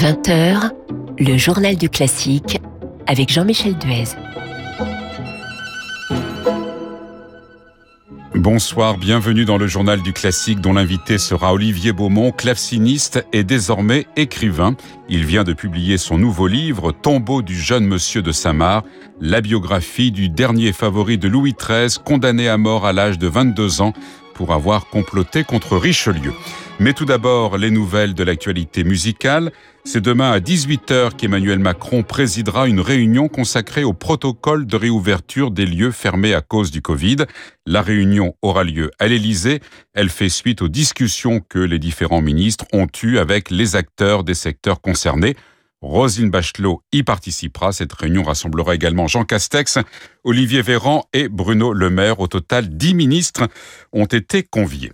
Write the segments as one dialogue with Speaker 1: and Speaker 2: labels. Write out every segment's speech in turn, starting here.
Speaker 1: 20h, le journal du classique avec Jean-Michel Duez.
Speaker 2: Bonsoir, bienvenue dans le journal du classique dont l'invité sera Olivier Beaumont, claveciniste et désormais écrivain. Il vient de publier son nouveau livre Tombeau du jeune monsieur de Saint-Marc, la biographie du dernier favori de Louis XIII, condamné à mort à l'âge de 22 ans pour avoir comploté contre Richelieu. Mais tout d'abord, les nouvelles de l'actualité musicale. C'est demain à 18h qu'Emmanuel Macron présidera une réunion consacrée au protocole de réouverture des lieux fermés à cause du Covid. La réunion aura lieu à l'Élysée. Elle fait suite aux discussions que les différents ministres ont eues avec les acteurs des secteurs concernés. Rosine Bachelot y participera. Cette réunion rassemblera également Jean Castex, Olivier Véran et Bruno Le Maire. Au total, dix ministres ont été conviés.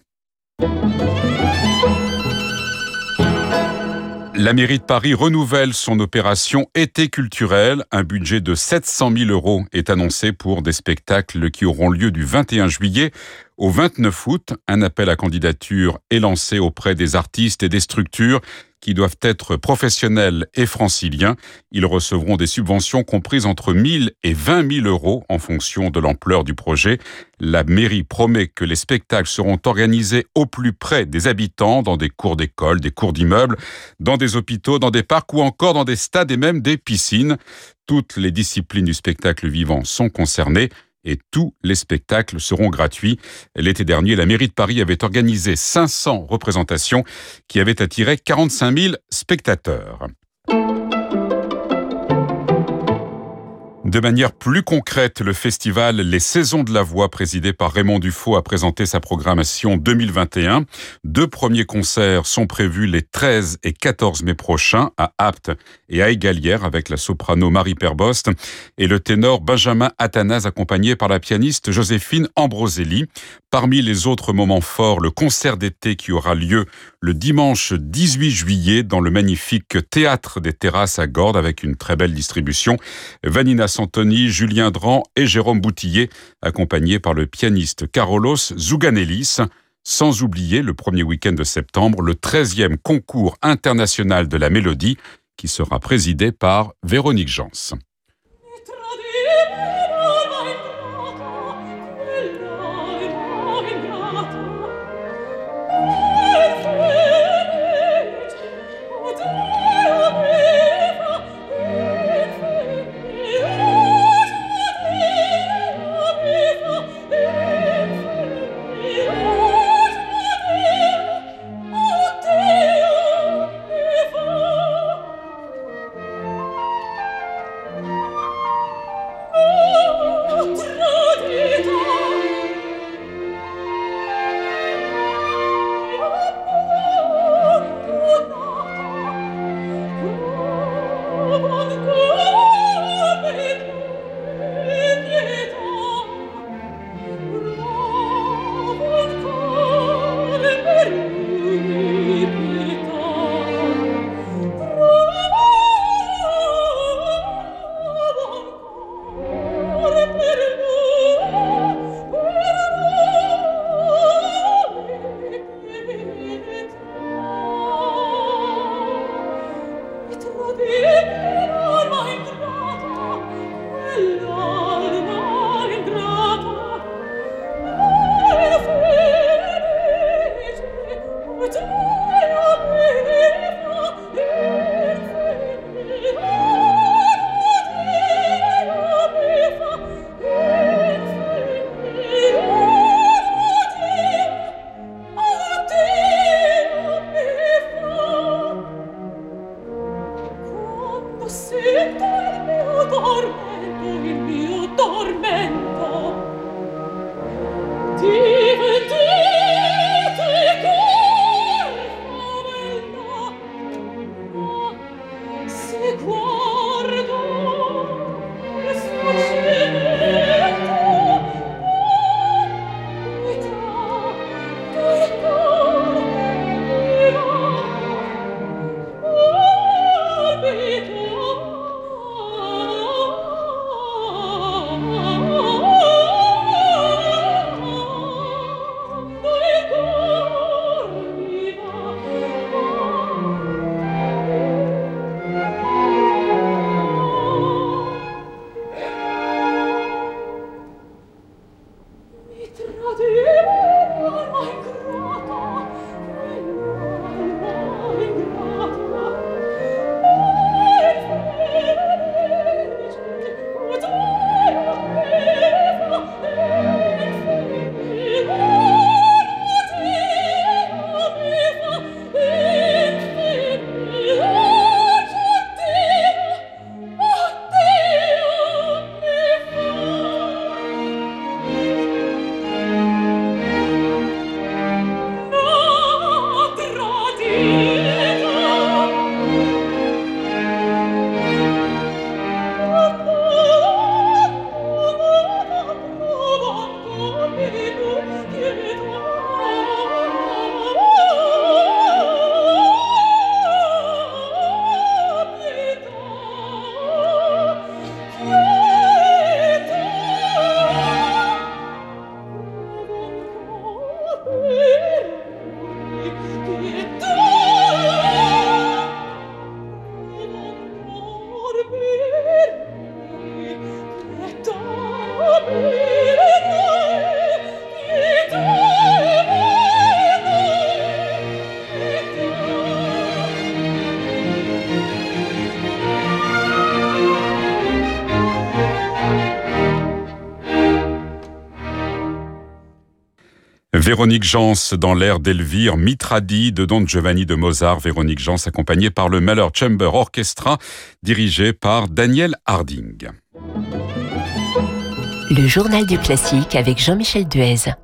Speaker 2: La mairie de Paris renouvelle son opération été culturelle. Un budget de 700 000 euros est annoncé pour des spectacles qui auront lieu du 21 juillet au 29 août. Un appel à candidature est lancé auprès des artistes et des structures qui doivent être professionnels et franciliens. Ils recevront des subventions comprises entre 1000 et 20 000 euros en fonction de l'ampleur du projet. La mairie promet que les spectacles seront organisés au plus près des habitants, dans des cours d'école, des cours d'immeubles, dans des hôpitaux, dans des parcs ou encore dans des stades et même des piscines. Toutes les disciplines du spectacle vivant sont concernées et tous les spectacles seront gratuits. L'été dernier, la mairie de Paris avait organisé 500 représentations qui avaient attiré 45 000 spectateurs. De manière plus concrète, le festival Les Saisons de la Voix, présidé par Raymond Dufaux, a présenté sa programmation 2021. Deux premiers concerts sont prévus les 13 et 14 mai prochains à Apt et à avec la soprano Marie Perbost et le ténor Benjamin Athanase accompagné par la pianiste Joséphine Ambroselli. Parmi les autres moments forts, le concert d'été qui aura lieu le dimanche 18 juillet dans le magnifique Théâtre des Terrasses à Gordes avec une très belle distribution. Vanina Santoni, Julien Dran et Jérôme Boutillier, accompagnés par le pianiste Carolos Zouganelis. Sans oublier le premier week-end de septembre, le 13e concours international de la mélodie qui sera présidé par Véronique Jans. whoa. Véronique Jans dans l'air d'Elvire, Mitradi de Don Giovanni de Mozart, Véronique Jans accompagnée par le Mahler Chamber Orchestra dirigé par Daniel Harding.
Speaker 1: Le journal du classique avec Jean-Michel Duez.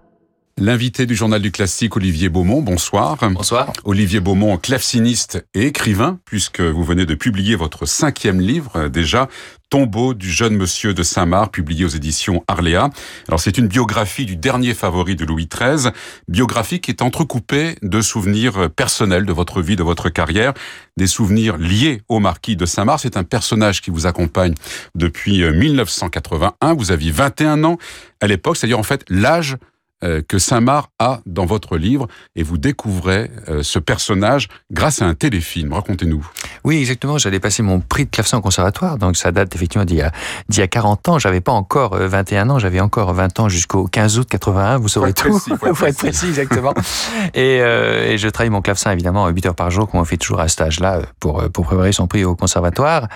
Speaker 2: L'invité du journal du classique, Olivier Beaumont, bonsoir.
Speaker 3: Bonsoir.
Speaker 2: Olivier Beaumont, claveciniste et écrivain, puisque vous venez de publier votre cinquième livre déjà, Tombeau du jeune monsieur de Saint-Marc, publié aux éditions Arléa. Alors c'est une biographie du dernier favori de Louis XIII, biographie qui est entrecoupée de souvenirs personnels de votre vie, de votre carrière, des souvenirs liés au marquis de Saint-Marc. C'est un personnage qui vous accompagne depuis 1981. Euh, vous aviez 21 ans à l'époque, c'est-à-dire en fait l'âge que Saint-Marc a dans votre livre et vous découvrez euh, ce personnage grâce à un téléfilm. Racontez-nous.
Speaker 3: Oui, exactement. J'allais passer mon prix de clavecin au conservatoire, donc ça date effectivement d'il y a, d'il y a 40 ans. J'avais pas encore 21 euh, ans, j'avais encore 20 ans jusqu'au 15 août 81. Vous saurez tout. Faut, être précis, exactement. et, et, je travaille mon clavecin évidemment 8 heures par jour, comme on fait toujours à ce âge-là, pour, pour préparer son prix au conservatoire.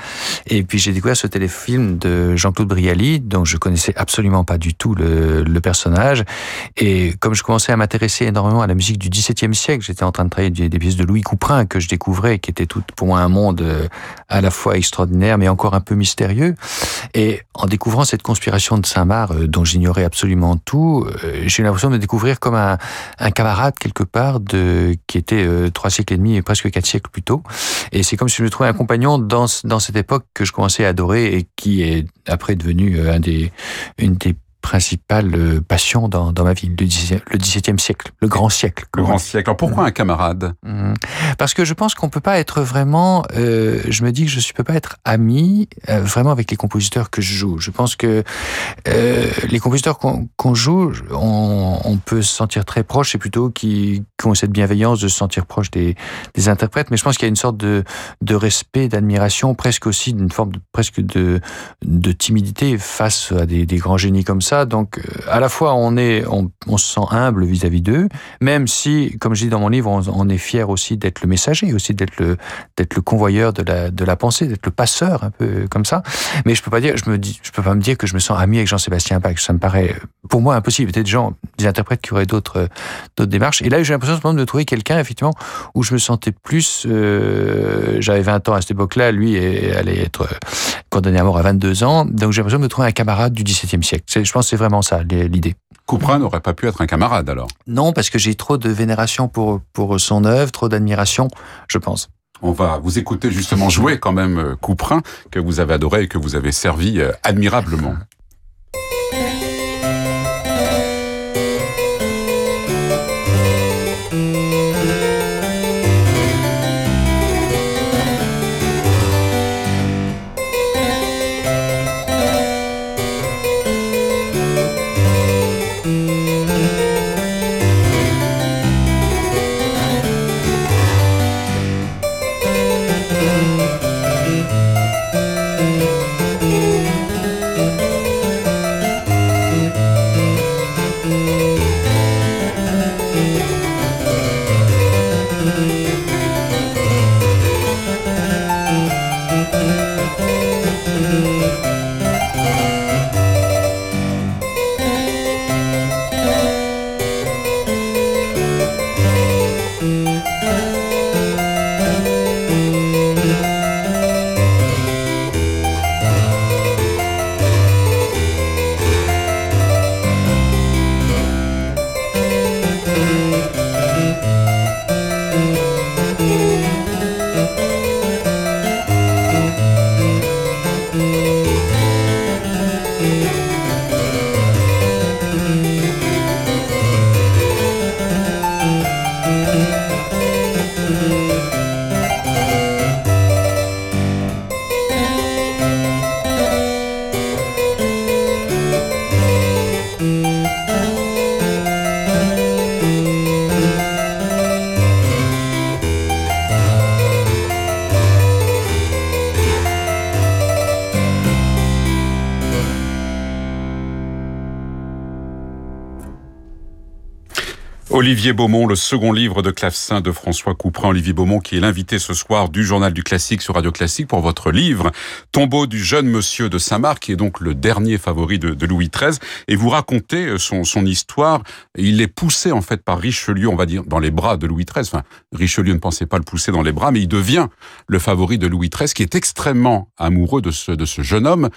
Speaker 3: Et puis j'ai découvert ce téléfilm de Jean-Claude Brialy, dont je connaissais absolument pas du tout le, le personnage. Et comme je commençais à m'intéresser énormément à la musique du XVIIe siècle, j'étais en train de travailler des, pièces de Louis Couperin que je découvrais, qui étaient toutes pour moi un monde euh, à la fois extraordinaire, mais encore un peu mystérieux. Et en découvrant cette conspiration de Saint-Marc, euh, dont j'ignorais absolument tout, euh, j'ai eu l'impression de découvrir comme un, camarade quelque part de qui était trois siècles et demi, presque quatre siècles plus tôt. Et c'est comme si je me trouvais un compagnon dans, dans cette époque que je commençais à adorer et qui est après devenu un des, une des principale euh, passion dans, dans ma vie, le XVIIe siècle, le grand siècle.
Speaker 2: Le grand siècle. Alors pourquoi un camarade
Speaker 3: mmh. Parce que je pense qu'on peut pas être vraiment. Euh, je me dis que je ne peux pas être ami euh, vraiment avec les compositeurs que je joue. Je pense que euh, les compositeurs qu'on joue, on, on, peut se sentir très proche. C'est plutôt qui, qui ont cette bienveillance de se sentir proche des, des interprètes. Mais je pense qu'il y a une sorte de, de respect, d'admiration, presque aussi d'une forme de, presque de, de timidité face à des, des grands génies comme ça donc, euh, à la fois, on, est, on, se sent humble vis-à-vis d'eux, même si, comme je dis dans mon livre, on, est fier aussi d'être le messager, aussi d'être le, d'être le convoyeur de la, de la pensée, d'être le passeur, un peu comme ça. Mais je peux pas dire, je me dis, je peux pas me dire que je me sens ami avec Jean-Sébastien Bach. Ça me paraît, pour moi, impossible. Peut-être des gens, des interprètes qui auraient d'autres, d'autres démarches. Et là, j'ai l'impression de trouver quelqu'un, effectivement, où je me sentais plus, euh, j'avais 20 ans à cette époque-là, lui allait être condamné à mort à 22 ans. Donc j'ai l'impression de trouver un camarade du XVIIe siècle. Je pense c'est vraiment ça l'idée.
Speaker 2: Couperin n'aurait pas pu être un camarade alors?
Speaker 3: Non, parce que j'ai trop de vénération pour, pour son œuvre, trop d'admiration, je pense.
Speaker 2: On va vous écouter justement jouer quand même euh, Couperin, que vous avez adoré et que vous avez servi euh, admirablement. Olivier Beaumont, le second livre de clavecin de François Couperin. Olivier Beaumont qui est l'invité ce soir du journal du classique sur Radio Classique pour votre livre Tombeau du jeune monsieur de Saint-Marc, qui est donc le dernier favori de, Louis XIII. Et vous racontez euh, son, histoire. Il est poussé en fait par Richelieu, on va dire, dans les bras de Louis XIII. Enfin, Richelieu ne pensait pas le pousser dans les bras, mais il devient le favori de Louis XIII, qui est extrêmement amoureux de ce jeune homme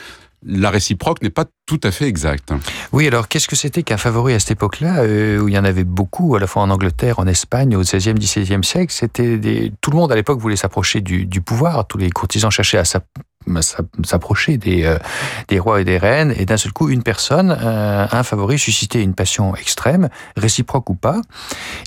Speaker 2: la réciproque n'est pas tout à fait exacte.
Speaker 3: Oui, alors qu'est-ce que c'était qu'un favori à cette époque-là, euh, où il y en avait beaucoup, à la fois en Angleterre, en Espagne, au XVIe, XVIIe siècle? C'était des... tout le monde à l'époque voulait s'approcher du, pouvoir. Tous les courtisans cherchaient à s'approcher des, euh, des rois et des reines, et d'un seul coup, une personne, euh, un favori, suscitait une passion extrême, réciproque ou pas.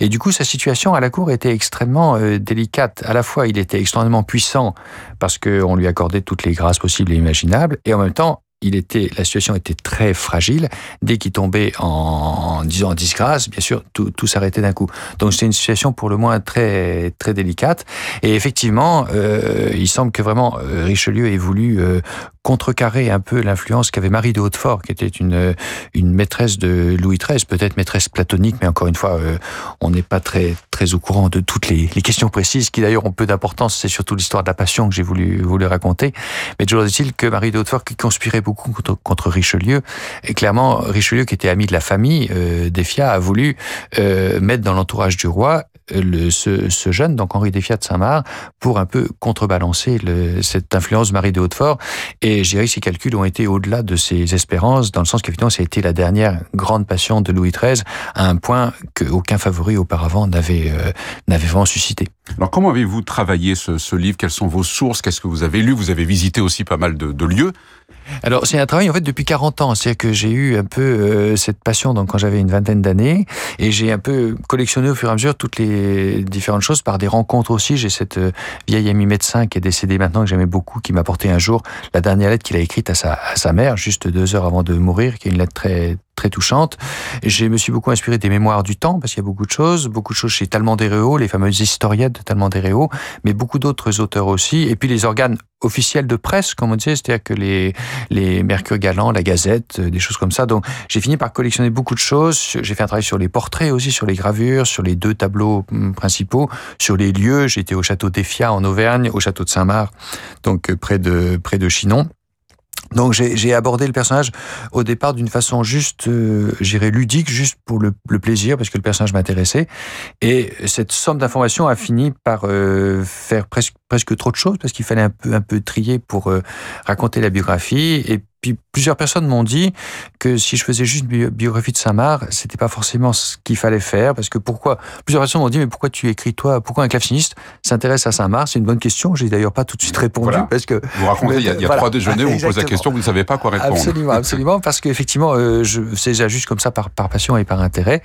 Speaker 3: Et du coup, sa situation à la cour était extrêmement délicate. À la fois, il était extrêmement puissant parce qu'on lui accordait toutes les grâces possibles et imaginables, et en même temps, il était, la situation était très fragile. Dès qu'il tombait en, en disgrâce, bien sûr, tout, tout s'arrêtait d'un coup. Donc c'était une situation pour le moins très très délicate. Et effectivement, euh, il semble que vraiment euh, Richelieu ait voulu euh, contrecarrer un peu l'influence qu'avait Marie de Hautefort, qui était une une maîtresse de Louis XIII, peut-être maîtresse platonique, mais encore une fois, euh, on n'est pas très très au courant de toutes les, les questions précises, qui d'ailleurs ont peu d'importance. C'est surtout l'histoire de la passion que j'ai voulu voulu raconter. Mais toujours est-il que Marie de Hautefort, qui conspirait beaucoup contre, Richelieu. Et clairement, Richelieu, qui était ami de la famille euh, Desfiat, a voulu euh, mettre dans l'entourage du roi ce, jeune, donc Henri Desfiat de Saint-Marc, pour un peu contrebalancer cette influence Marie de Hautefort. Et je dirais que ces calculs ont été au-delà de ses espérances, dans le sens qu'effectivement, ça a été la dernière grande passion de Louis XIII, à un point qu'aucun favori auparavant n'avait euh, n'avait vraiment suscité.
Speaker 2: Alors comment avez-vous travaillé ce, livre? Quelles sont vos sources? Qu'est-ce que vous avez lu? Vous avez visité aussi pas mal de lieux.
Speaker 3: Alors c'est un travail en fait depuis 40 ans, c'est-à-dire que j'ai eu un peu euh, cette passion donc quand j'avais une vingtaine d'années et j'ai un peu collectionné au fur et à mesure toutes les différentes choses par des rencontres aussi. J'ai cette euh, vieille amie médecin qui est décédée maintenant que j'aimais beaucoup, qui m'a apporté un jour la dernière lettre qu'il a écrite à sa, à sa mère juste deux heures avant de mourir, qui est une lettre très très touchante. Je me suis beaucoup inspiré des mémoires du temps, parce qu'il y a beaucoup de choses, beaucoup de choses chez Talmand les fameuses historiettes de Talmand mais beaucoup d'autres auteurs aussi, et puis les organes officiels de presse, comme on disait, c'est-à-dire que les, les Mercure Galant, la Gazette, euh, des choses comme ça. Donc j'ai fini par collectionner beaucoup de choses. J'ai fait un travail sur les portraits aussi, sur les gravures, sur les deux tableaux hum, principaux, sur les lieux. J'étais au château d'Effia en Auvergne, au château de Saint-Marc, donc euh, près de, près de Chinon. Donc j'ai abordé le personnage au départ d'une façon juste, euh, j'irais ludique, juste pour le, plaisir, parce que le personnage m'intéressait. Et cette somme d'informations a fini par euh, faire presque presque trop de choses, parce qu'il fallait un peu un peu trier pour euh, raconter la biographie. Et puis plusieurs personnes m'ont dit que si je faisais juste une biographie de Saint-Marc, c'était pas forcément ce qu'il fallait faire, parce que pourquoi Plusieurs personnes m'ont dit mais pourquoi tu écris toi Pourquoi un claveciniste s'intéresse à Saint-Marc? C'est une bonne question. J'ai d'ailleurs pas tout de suite répondu parce que
Speaker 2: vous racontez il y a, il y a trois déjeuners où on pose la question, vous ne savez pas quoi répondre.
Speaker 3: Absolument, absolument, parce qu'effectivement, euh, je c'est déjà juste comme ça par par passion et par intérêt.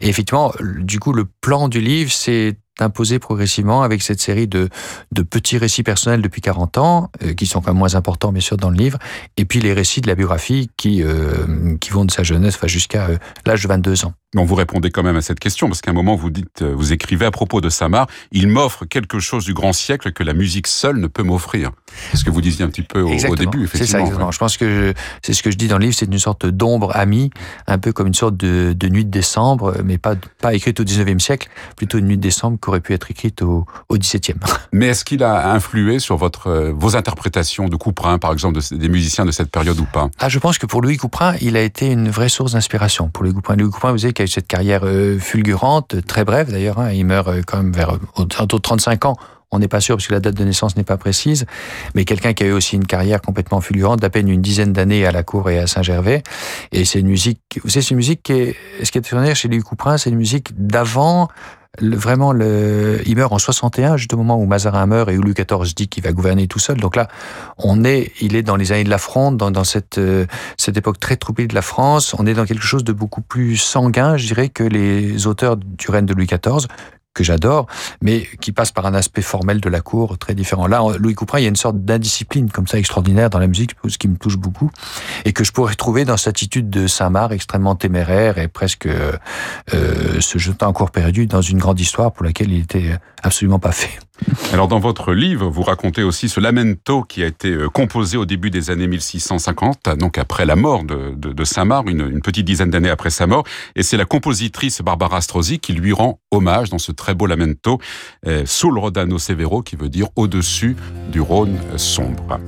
Speaker 3: Et effectivement, du coup, le plan du livre, c'est imposé progressivement avec cette série de, de petits récits personnels depuis 40 ans, euh, qui sont quand même moins importants bien sûr dans le livre, et puis les récits de la biographie qui, euh, qui vont de sa jeunesse jusqu'à euh, l'âge de 22 ans.
Speaker 2: Non, vous répondez quand même à cette question, parce qu'à un moment, vous dites, vous écrivez à propos de Samar, il m'offre quelque chose du grand siècle que la musique seule ne peut m'offrir. C'est ce que vous disiez un petit peu au, début, effectivement.
Speaker 3: C'est ça, exactement. Je pense que c'est ce que je dis dans le livre, c'est une sorte d'ombre amie, un peu comme une sorte de, de, nuit de décembre, mais pas, pas écrite au 19e siècle, plutôt une nuit de décembre qui aurait pu être écrite au, au 17e.
Speaker 2: Mais est-ce qu'il a influé sur votre, euh, vos interprétations de Couperin, par exemple, des musiciens de cette période ou pas?
Speaker 3: Ah, je pense que pour Louis Couperin, il a été une vraie source d'inspiration. Pour Louis Couperin, Louis Couperin, vous savez, a eu cette carrière euh, fulgurante, très brève d'ailleurs. Hein. il meurt euh, quand même vers autour de 35 ans. On n'est pas sûr parce que la date de naissance n'est pas précise, mais quelqu'un qui a eu aussi une carrière complètement fulgurante, d'à peine une dizaine d'années à la cour et à Saint-Gervais. Et c'est une musique, vous savez, c'est une musique qui est, ce qui est extraordinaire chez Louis Couperin, c'est une musique d'avant vraiment, le, il meurt en 61, juste au moment où Mazarin meurt et où Louis XIV dit qu'il va gouverner tout seul. Donc là, on est, il est dans les années de la Fronde, dans, dans cette, euh, cette époque très troublée de la France. On est dans quelque chose de beaucoup plus sanguin, je dirais, que les auteurs du règne de Louis XIV, que j'adore, mais qui passe par un aspect formel de la cour très différent. Là, Louis Couperin, il y a une sorte d'indiscipline comme ça extraordinaire dans la musique, ce qui me touche beaucoup, et que je pourrais trouver dans cette attitude de Saint-Marc extrêmement téméraire et presque euh, se jetant en cours perdu dans une grande histoire pour laquelle il était absolument pas fait.
Speaker 4: Alors dans votre livre, vous racontez aussi ce lamento qui a été euh, composé au début des années 1650, donc après la mort de, de, Saint-Marc, une, petite dizaine d'années après sa mort, et c'est la compositrice Barbara Strozzi qui lui rend hommage dans ce très beau lamento, euh, Sul Rodano Severo, qui veut dire au-dessus du Rhône sombre.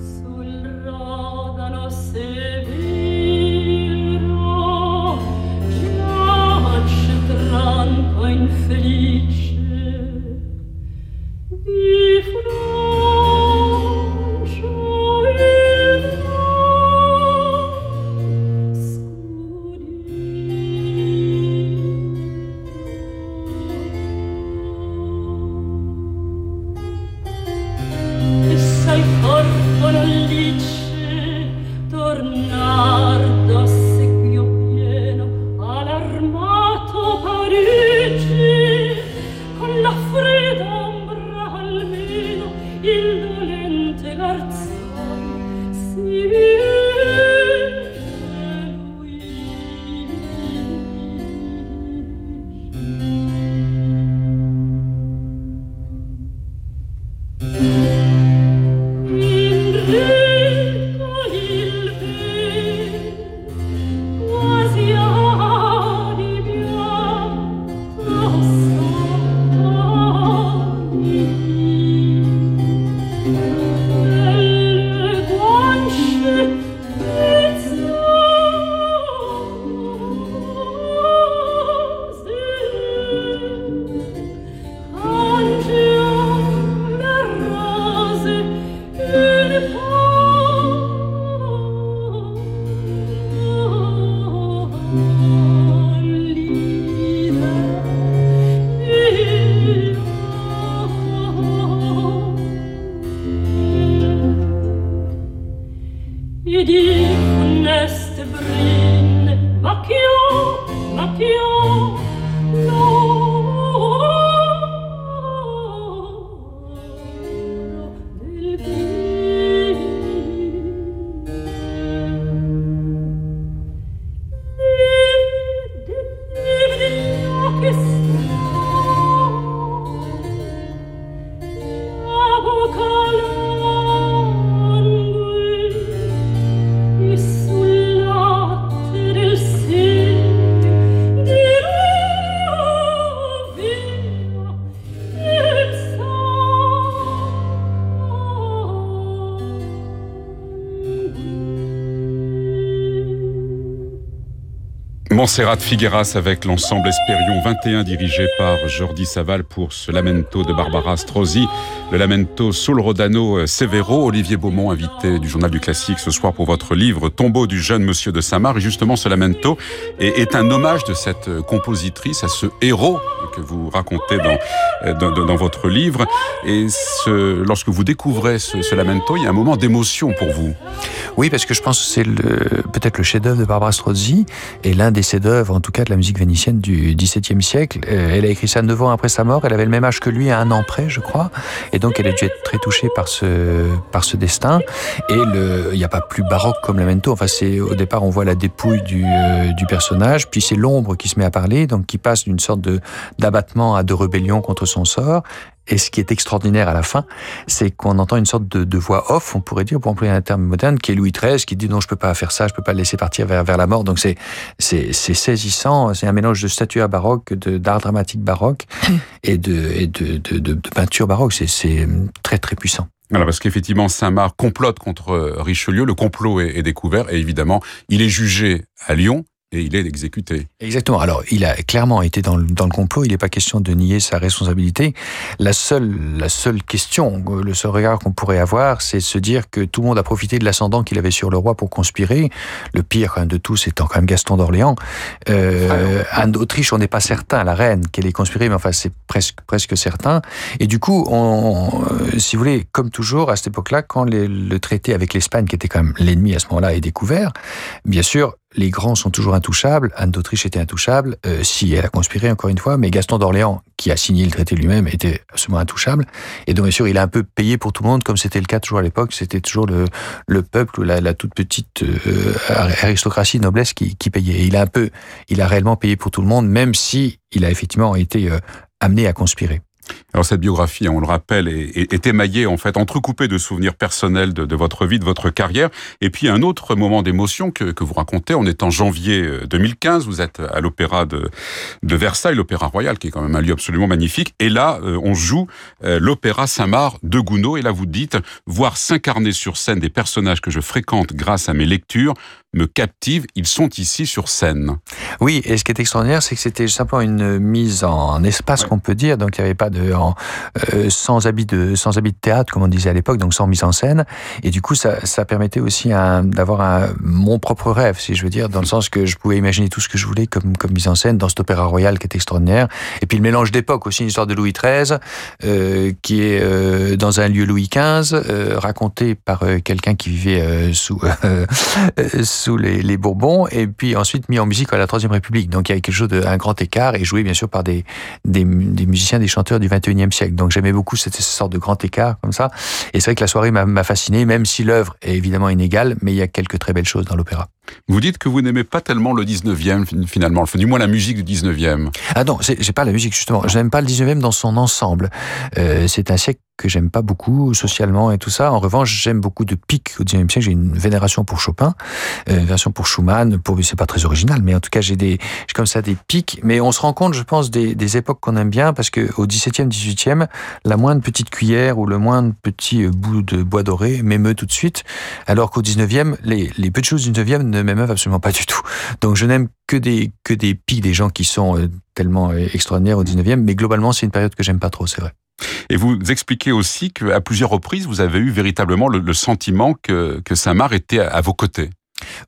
Speaker 4: Montserrat Figueras avec l'ensemble Espérion 21 dirigé par Jordi Saval pour ce lamento de Barbara Strozzi, le lamento Sul Rodano Severo, Olivier Beaumont invité du journal du classique ce soir pour votre livre Tombeau du jeune monsieur de et justement ce lamento est, un hommage de cette compositrice à ce héros que vous racontez dans, dans, dans votre livre. Et lorsque vous découvrez ce, ce lamento, il y a un moment d'émotion pour vous.
Speaker 3: Oui, parce que je pense que c'est peut-être le chef-d'œuvre de Barbara Strozzi et l'un des chefs-d'œuvre, en tout cas de la musique vénitienne du XVIIe siècle. Euh, elle a écrit ça neuf ans après sa mort. Elle avait le même âge que lui, à un an près, je crois. Et donc, elle a dû être très touchée par ce, par ce destin. Et il n'y a pas plus baroque comme Lamento. Enfin, c'est au départ, on voit la dépouille du, euh, du personnage, puis c'est l'ombre qui se met à parler, donc qui passe d'une sorte d'abattement à de rébellion contre son sort. Et ce qui est extraordinaire à la fin, c'est qu'on entend une sorte de, voix off, on pourrait dire, pour employer un terme moderne, qui est Louis XIII, qui dit non, je peux pas faire ça, je peux pas le laisser partir vers, vers la mort. Donc c'est, c'est, saisissant, c'est un mélange de statuaire baroque, d'art dramatique baroque et de, et de, de, de, peinture baroque. C'est, c'est très très puissant.
Speaker 4: Alors parce qu'effectivement, Saint-Marc complote contre Richelieu, le complot est, découvert et évidemment, il est jugé à Lyon et il est exécuté.
Speaker 3: Exactement. Alors, il a clairement été dans le, dans le complot. Il n'est pas question de nier sa responsabilité. La seule, la seule question, le seul regard qu'on pourrait avoir, c'est se dire que tout le monde a profité de l'ascendant qu'il avait sur le roi pour conspirer. Le pire de tous étant quand même Gaston d'Orléans. Euh, en Autriche, on n'est pas certain, la reine, qu'elle ait conspiré, mais enfin, c'est presque, presque certain. Et du coup, on, euh, si vous voulez, comme toujours, à cette époque-là, quand le traité avec l'Espagne, qui était quand même l'ennemi à ce moment-là, est découvert, bien sûr, les grands sont toujours intouchables. Anne d'Autriche était intouchable, euh, si elle a conspiré encore une fois, mais Gaston d'Orléans, qui a signé le traité lui-même, était absolument intouchable. Et donc bien sûr, il a un peu payé pour tout le monde, comme c'était le cas toujours à l'époque. C'était toujours le, le peuple la, la toute petite euh, aristocratie, noblesse qui, qui payait. Et il a un peu, il a réellement payé pour tout le monde, même si il a effectivement été euh, amené à conspirer.
Speaker 2: Alors cette biographie, on le rappelle, est, émaillée en fait, entrecoupée de souvenirs personnels de, votre vie, de votre carrière, et puis un autre moment d'émotion que, que, vous racontez. On est en janvier 2015, euh, vous êtes à l'opéra de, de, Versailles, l'opéra royal, qui est quand même un lieu absolument magnifique, et là, euh, on joue euh, l'opéra Saint-Marc de Gounod, et là vous dites, voir s'incarner sur scène des personnages que je fréquente grâce à mes lectures, me captive, ils sont ici sur scène.
Speaker 3: Oui, et ce qui est extraordinaire, c'est que c'était simplement une mise en espace, ouais. qu'on peut dire, donc il n'y avait pas de... En, euh, sans, habit de, sans habit de théâtre, comme on disait à l'époque, donc sans mise en scène, et du coup, ça, ça permettait aussi d'avoir mon propre rêve, si je veux dire, dans le sens que je pouvais imaginer tout ce que je voulais comme, comme mise en scène dans cet opéra royal qui est extraordinaire, et puis le mélange d'époque, aussi une histoire de Louis XIII, euh, qui est euh, dans un lieu Louis XV, euh, raconté par quelqu'un qui vivait sous sous les, Bourbons, et puis ensuite mis en musique à la Troisième République. Donc il y avait quelque chose d'un grand écart, et joué bien sûr par des, musiciens, des chanteurs du XXIe siècle. Donc j'aimais beaucoup cette, cette, sorte de grand écart comme ça. Et c'est vrai que la soirée m'a fasciné, même si l'œuvre est évidemment inégale, mais il y a quelques très belles choses dans l'opéra.
Speaker 2: Vous dites que vous n'aimez pas tellement le 19e finalement, du moins la musique du 19e.
Speaker 3: Ah non, j'ai pas la musique justement. Je n'aime pas le 19e dans son ensemble. Euh, c'est un siècle que j'aime pas beaucoup socialement et tout ça. En revanche, j'aime beaucoup de pics au 19e siècle. J'ai une vénération pour Chopin, euh, une version pour Schumann. Pour c'est pas très original, mais en tout cas j'ai des comme ça des pics. Mais on se rend compte, je pense, des, époques qu'on aime bien parce que au 17e, 18e, la moindre petite cuillère ou le moindre petit bout de bois doré m'émeut tout de suite, alors qu'au 19e, les, les de choses du 19e ne m'émeuvent absolument pas du tout. Donc je n'aime que des que des pics, des gens qui sont euh, tellement extraordinaires au 19e, mais globalement c'est une période que j'aime pas trop, c'est vrai.
Speaker 2: Et vous expliquez aussi qu'à plusieurs reprises, vous avez eu véritablement le, sentiment que, que Saint-Marc était à vos côtés.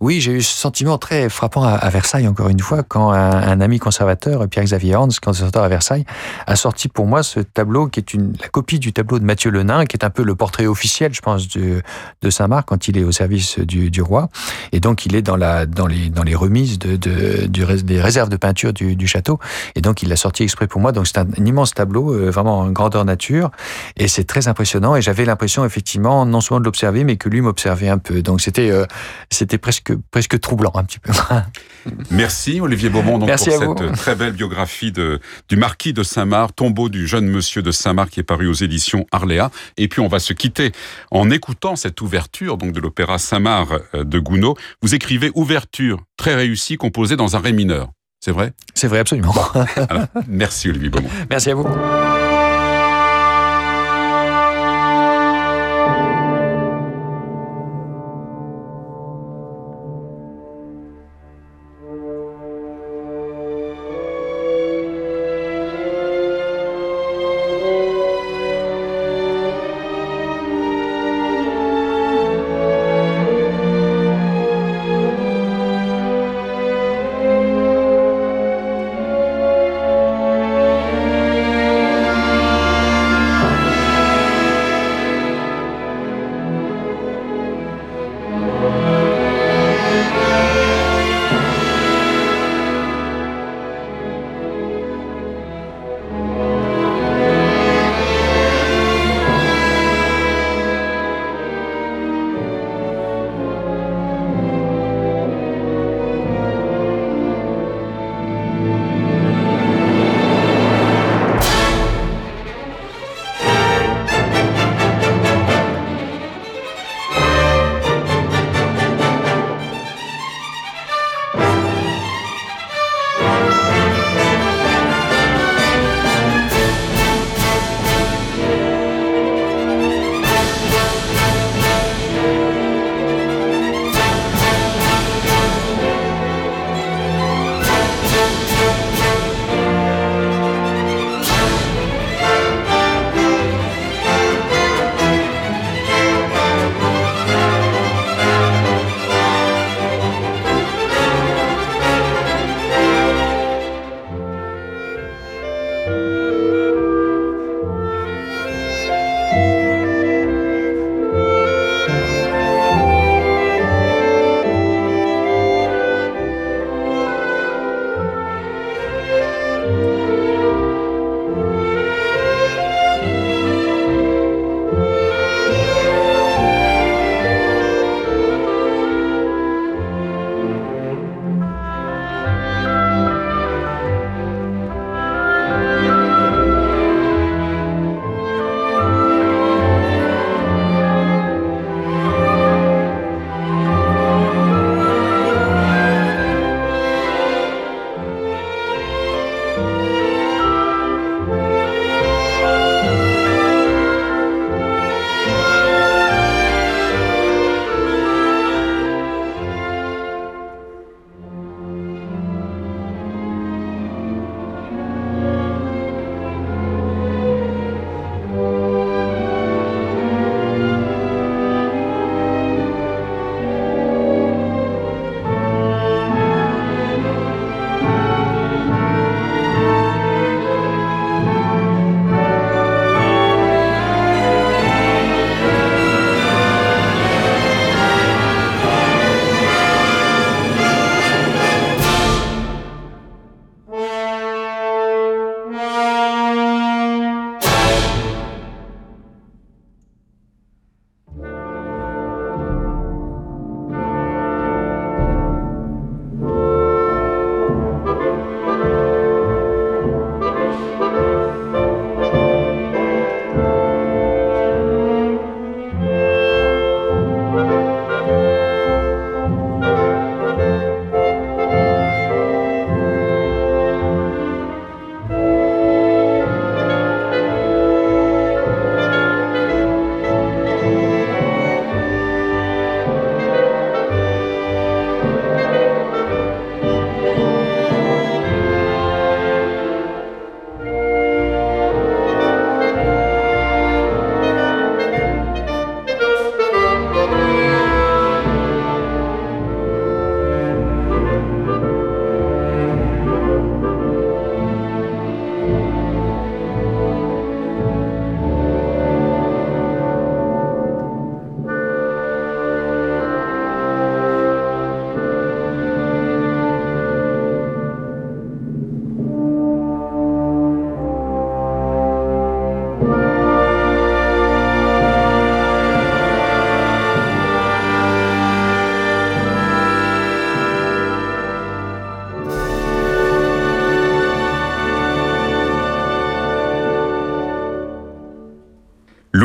Speaker 3: Oui, j'ai eu ce sentiment très frappant à, Versailles, encore une fois, quand un, ami conservateur, Pierre-Xavier Horns, conservateur à Versailles, a sorti pour moi ce tableau qui est une, la copie du tableau de Mathieu Lenain, qui est un peu le portrait officiel, je pense, de, de Saint-Marc quand il est au service du, du, roi. Et donc, il est dans, la, dans, les, dans les remises de, de, des réserves de peinture du, château. Et donc, il l'a sorti exprès pour moi. Donc, c'est un, un, immense tableau, euh, vraiment en grandeur nature. Et c'est très impressionnant. Et j'avais l'impression, effectivement, non seulement de l'observer, mais que lui m'observait un peu. Donc, c'était euh, c'était presque, presque troublant un petit peu.
Speaker 2: Merci Olivier Beaumont donc, Merci pour cette très belle biographie de, du marquis de Saint-Marc, tombeau du jeune monsieur de Saint-Marc qui est paru aux éditions Arléa. Et puis on va se quitter en écoutant cette ouverture donc de l'opéra Saint-Marc euh, de Gounod. Vous écrivez ouverture très réussie composée dans un ré mineur. C'est vrai?
Speaker 3: C'est vrai, absolument.
Speaker 2: Alors, merci Olivier Beaumont.
Speaker 3: Merci à vous.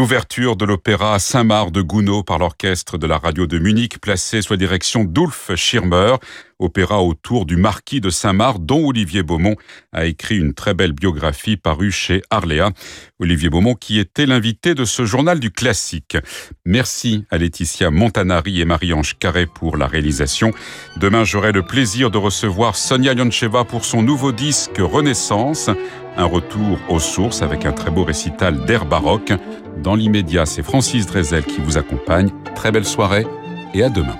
Speaker 2: L'ouverture de l'opéra Saint-Marc de Gounod par l'orchestre de la radio de Munich, placé sous la direction d'Ulf Schirmer, opéra autour du marquis de Saint-Marc, dont Olivier Beaumont a écrit une très belle biographie parue chez Arléa. Olivier Beaumont qui était l'invité de ce journal du classique. Merci à Laetitia Montanari et Marie-Ange Carré pour la réalisation. Demain, j'aurai le plaisir de recevoir Sonia Yoncheva pour son nouveau disque Renaissance. Un retour aux sources avec un très beau récital d'air baroque. Dans l'immédiat, c'est Francis Drezel qui vous accompagne. Très belle soirée et à demain.